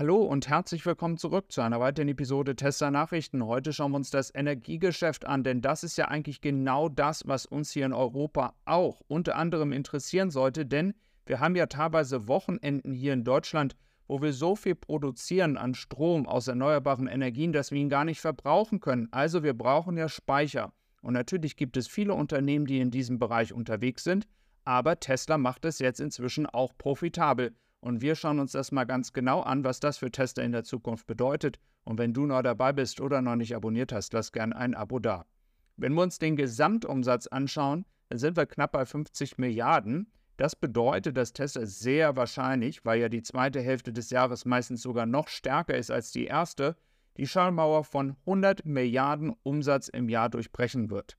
Hallo und herzlich willkommen zurück zu einer weiteren Episode Tesla Nachrichten. Heute schauen wir uns das Energiegeschäft an, denn das ist ja eigentlich genau das, was uns hier in Europa auch unter anderem interessieren sollte, denn wir haben ja teilweise Wochenenden hier in Deutschland, wo wir so viel produzieren an Strom aus erneuerbaren Energien, dass wir ihn gar nicht verbrauchen können. Also wir brauchen ja Speicher. Und natürlich gibt es viele Unternehmen, die in diesem Bereich unterwegs sind, aber Tesla macht es jetzt inzwischen auch profitabel. Und wir schauen uns das mal ganz genau an, was das für Tester in der Zukunft bedeutet. Und wenn du neu dabei bist oder noch nicht abonniert hast, lass gern ein Abo da. Wenn wir uns den Gesamtumsatz anschauen, dann sind wir knapp bei 50 Milliarden. Das bedeutet, dass Tesla sehr wahrscheinlich, weil ja die zweite Hälfte des Jahres meistens sogar noch stärker ist als die erste, die Schallmauer von 100 Milliarden Umsatz im Jahr durchbrechen wird.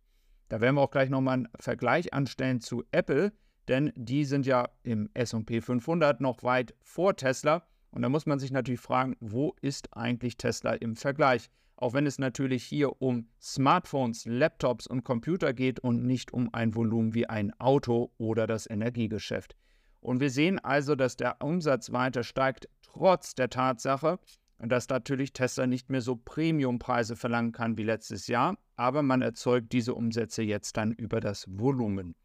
Da werden wir auch gleich nochmal einen Vergleich anstellen zu Apple, denn die sind ja im SP 500 noch weit vor Tesla. Und da muss man sich natürlich fragen, wo ist eigentlich Tesla im Vergleich? Auch wenn es natürlich hier um Smartphones, Laptops und Computer geht und nicht um ein Volumen wie ein Auto oder das Energiegeschäft. Und wir sehen also, dass der Umsatz weiter steigt, trotz der Tatsache, dass natürlich Tesla nicht mehr so Premiumpreise verlangen kann wie letztes Jahr, aber man erzeugt diese Umsätze jetzt dann über das Volumen.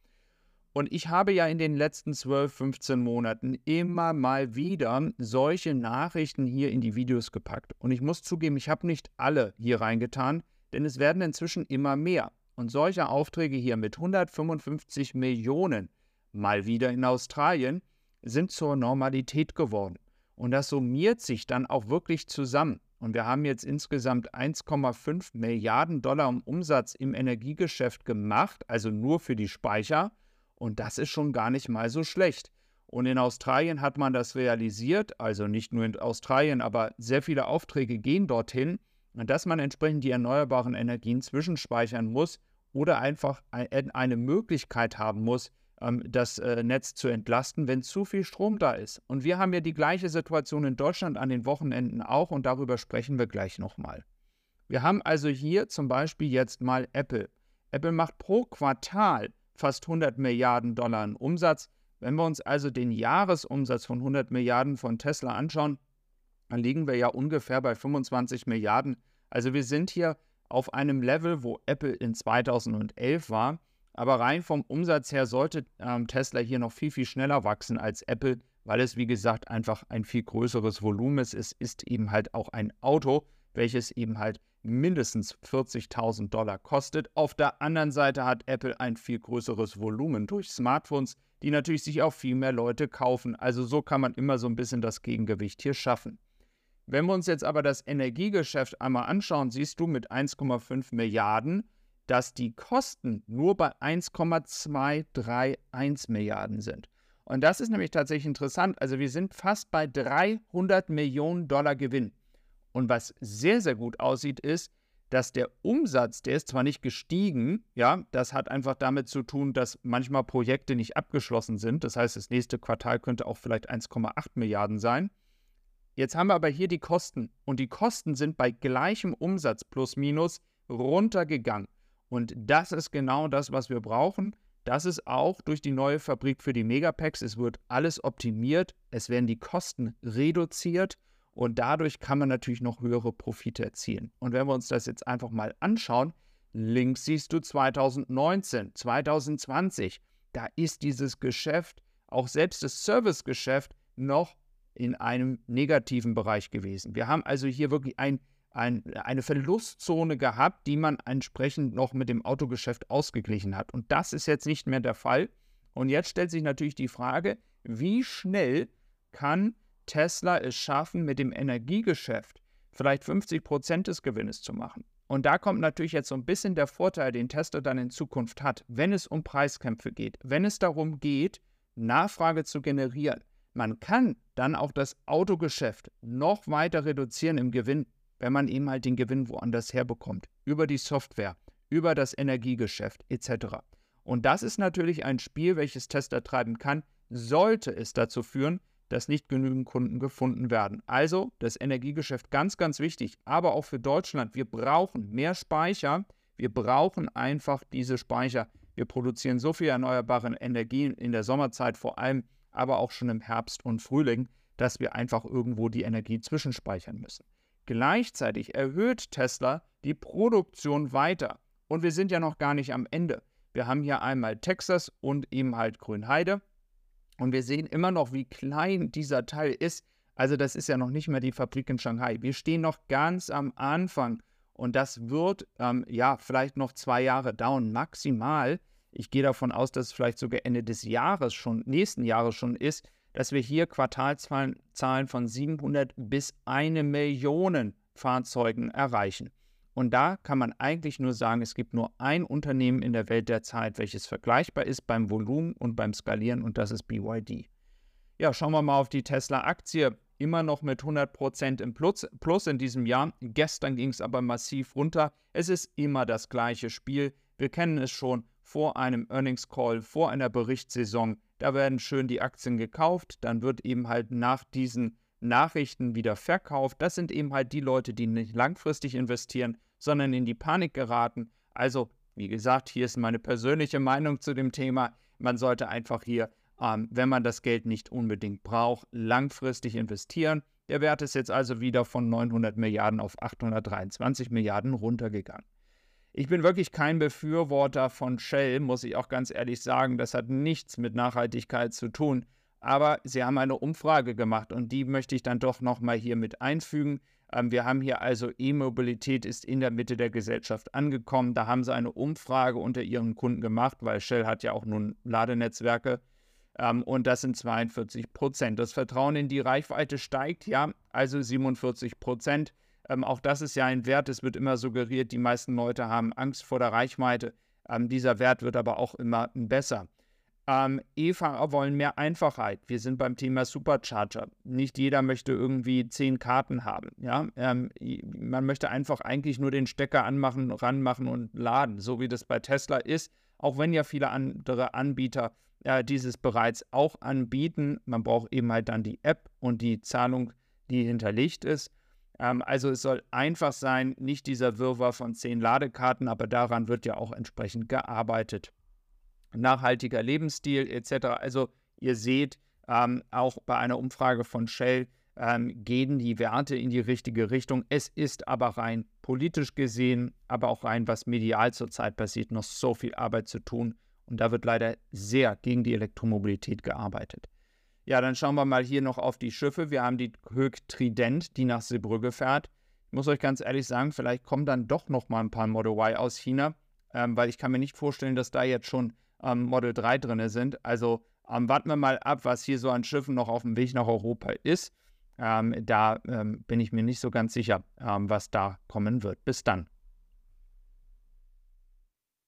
Und ich habe ja in den letzten 12, 15 Monaten immer mal wieder solche Nachrichten hier in die Videos gepackt. Und ich muss zugeben, ich habe nicht alle hier reingetan, denn es werden inzwischen immer mehr. Und solche Aufträge hier mit 155 Millionen mal wieder in Australien sind zur Normalität geworden. Und das summiert sich dann auch wirklich zusammen. Und wir haben jetzt insgesamt 1,5 Milliarden Dollar Umsatz im Energiegeschäft gemacht, also nur für die Speicher. Und das ist schon gar nicht mal so schlecht. Und in Australien hat man das realisiert, also nicht nur in Australien, aber sehr viele Aufträge gehen dorthin, dass man entsprechend die erneuerbaren Energien zwischenspeichern muss oder einfach eine Möglichkeit haben muss, ähm, das äh, Netz zu entlasten, wenn zu viel Strom da ist. Und wir haben ja die gleiche Situation in Deutschland an den Wochenenden auch und darüber sprechen wir gleich nochmal. Wir haben also hier zum Beispiel jetzt mal Apple. Apple macht pro Quartal fast 100 Milliarden Dollar an Umsatz. Wenn wir uns also den Jahresumsatz von 100 Milliarden von Tesla anschauen, dann liegen wir ja ungefähr bei 25 Milliarden. Also wir sind hier auf einem Level, wo Apple in 2011 war. Aber rein vom Umsatz her sollte ähm, Tesla hier noch viel, viel schneller wachsen als Apple, weil es, wie gesagt, einfach ein viel größeres Volumen ist. Es ist eben halt auch ein Auto, welches eben halt mindestens 40.000 Dollar kostet. Auf der anderen Seite hat Apple ein viel größeres Volumen durch Smartphones, die natürlich sich auch viel mehr Leute kaufen. Also so kann man immer so ein bisschen das Gegengewicht hier schaffen. Wenn wir uns jetzt aber das Energiegeschäft einmal anschauen, siehst du mit 1,5 Milliarden, dass die Kosten nur bei 1,231 Milliarden sind. Und das ist nämlich tatsächlich interessant. Also wir sind fast bei 300 Millionen Dollar Gewinn. Und was sehr, sehr gut aussieht, ist, dass der Umsatz, der ist zwar nicht gestiegen, ja, das hat einfach damit zu tun, dass manchmal Projekte nicht abgeschlossen sind. Das heißt, das nächste Quartal könnte auch vielleicht 1,8 Milliarden sein. Jetzt haben wir aber hier die Kosten und die Kosten sind bei gleichem Umsatz plus minus runtergegangen. Und das ist genau das, was wir brauchen. Das ist auch durch die neue Fabrik für die Megapacks. Es wird alles optimiert, es werden die Kosten reduziert und dadurch kann man natürlich noch höhere Profite erzielen. Und wenn wir uns das jetzt einfach mal anschauen, links siehst du 2019, 2020, da ist dieses Geschäft, auch selbst das Servicegeschäft, noch in einem negativen Bereich gewesen. Wir haben also hier wirklich ein, ein, eine Verlustzone gehabt, die man entsprechend noch mit dem Autogeschäft ausgeglichen hat. Und das ist jetzt nicht mehr der Fall. Und jetzt stellt sich natürlich die Frage, wie schnell kann Tesla es schaffen, mit dem Energiegeschäft vielleicht 50 Prozent des Gewinnes zu machen. Und da kommt natürlich jetzt so ein bisschen der Vorteil, den Tesla dann in Zukunft hat, wenn es um Preiskämpfe geht, wenn es darum geht, Nachfrage zu generieren. Man kann dann auch das Autogeschäft noch weiter reduzieren im Gewinn, wenn man eben halt den Gewinn woanders herbekommt, über die Software, über das Energiegeschäft etc. Und das ist natürlich ein Spiel, welches Tesla treiben kann, sollte es dazu führen, dass nicht genügend Kunden gefunden werden. Also das Energiegeschäft ganz, ganz wichtig, aber auch für Deutschland. Wir brauchen mehr Speicher. Wir brauchen einfach diese Speicher. Wir produzieren so viel erneuerbare Energien in der Sommerzeit vor allem, aber auch schon im Herbst und Frühling. dass wir einfach irgendwo die Energie zwischenspeichern müssen. Gleichzeitig erhöht Tesla die Produktion weiter. Und wir sind ja noch gar nicht am Ende. Wir haben hier einmal Texas und eben halt Grünheide. Und wir sehen immer noch, wie klein dieser Teil ist. Also das ist ja noch nicht mehr die Fabrik in Shanghai. Wir stehen noch ganz am Anfang. Und das wird ähm, ja vielleicht noch zwei Jahre dauern, maximal. Ich gehe davon aus, dass es vielleicht sogar Ende des Jahres schon, nächsten Jahres schon ist, dass wir hier Quartalszahlen von 700 bis 1 Million Fahrzeugen erreichen. Und da kann man eigentlich nur sagen, es gibt nur ein Unternehmen in der Welt derzeit, welches vergleichbar ist beim Volumen und beim Skalieren und das ist BYD. Ja, schauen wir mal auf die Tesla-Aktie. Immer noch mit 100% im Plus, Plus in diesem Jahr. Gestern ging es aber massiv runter. Es ist immer das gleiche Spiel. Wir kennen es schon vor einem Earnings Call, vor einer Berichtssaison. Da werden schön die Aktien gekauft. Dann wird eben halt nach diesen Nachrichten wieder verkauft. Das sind eben halt die Leute, die nicht langfristig investieren, sondern in die Panik geraten. Also, wie gesagt, hier ist meine persönliche Meinung zu dem Thema. Man sollte einfach hier, ähm, wenn man das Geld nicht unbedingt braucht, langfristig investieren. Der Wert ist jetzt also wieder von 900 Milliarden auf 823 Milliarden runtergegangen. Ich bin wirklich kein Befürworter von Shell, muss ich auch ganz ehrlich sagen. Das hat nichts mit Nachhaltigkeit zu tun. Aber sie haben eine Umfrage gemacht und die möchte ich dann doch nochmal hier mit einfügen. Ähm, wir haben hier also E-Mobilität ist in der Mitte der Gesellschaft angekommen. Da haben sie eine Umfrage unter ihren Kunden gemacht, weil Shell hat ja auch nun Ladenetzwerke. Ähm, und das sind 42 Prozent. Das Vertrauen in die Reichweite steigt, ja, also 47 Prozent. Ähm, auch das ist ja ein Wert, es wird immer suggeriert, die meisten Leute haben Angst vor der Reichweite. Ähm, dieser Wert wird aber auch immer besser. Ähm, E-Fahrer wollen mehr Einfachheit. Wir sind beim Thema Supercharger. Nicht jeder möchte irgendwie zehn Karten haben. Ja? Ähm, man möchte einfach eigentlich nur den Stecker anmachen, ranmachen und laden, so wie das bei Tesla ist. Auch wenn ja viele andere Anbieter äh, dieses bereits auch anbieten. Man braucht eben halt dann die App und die Zahlung, die hinterlegt ist. Ähm, also es soll einfach sein, nicht dieser Wirrwarr von zehn Ladekarten, aber daran wird ja auch entsprechend gearbeitet nachhaltiger Lebensstil etc. Also ihr seht, ähm, auch bei einer Umfrage von Shell ähm, gehen die Werte in die richtige Richtung. Es ist aber rein politisch gesehen, aber auch rein, was medial zurzeit passiert, noch so viel Arbeit zu tun. Und da wird leider sehr gegen die Elektromobilität gearbeitet. Ja, dann schauen wir mal hier noch auf die Schiffe. Wir haben die Höck Trident, die nach Seebrügge fährt. Ich muss euch ganz ehrlich sagen, vielleicht kommen dann doch noch mal ein paar Model Y aus China, ähm, weil ich kann mir nicht vorstellen, dass da jetzt schon ähm, Model 3 drin sind. Also ähm, warten wir mal ab, was hier so an Schiffen noch auf dem Weg nach Europa ist. Ähm, da ähm, bin ich mir nicht so ganz sicher, ähm, was da kommen wird. Bis dann.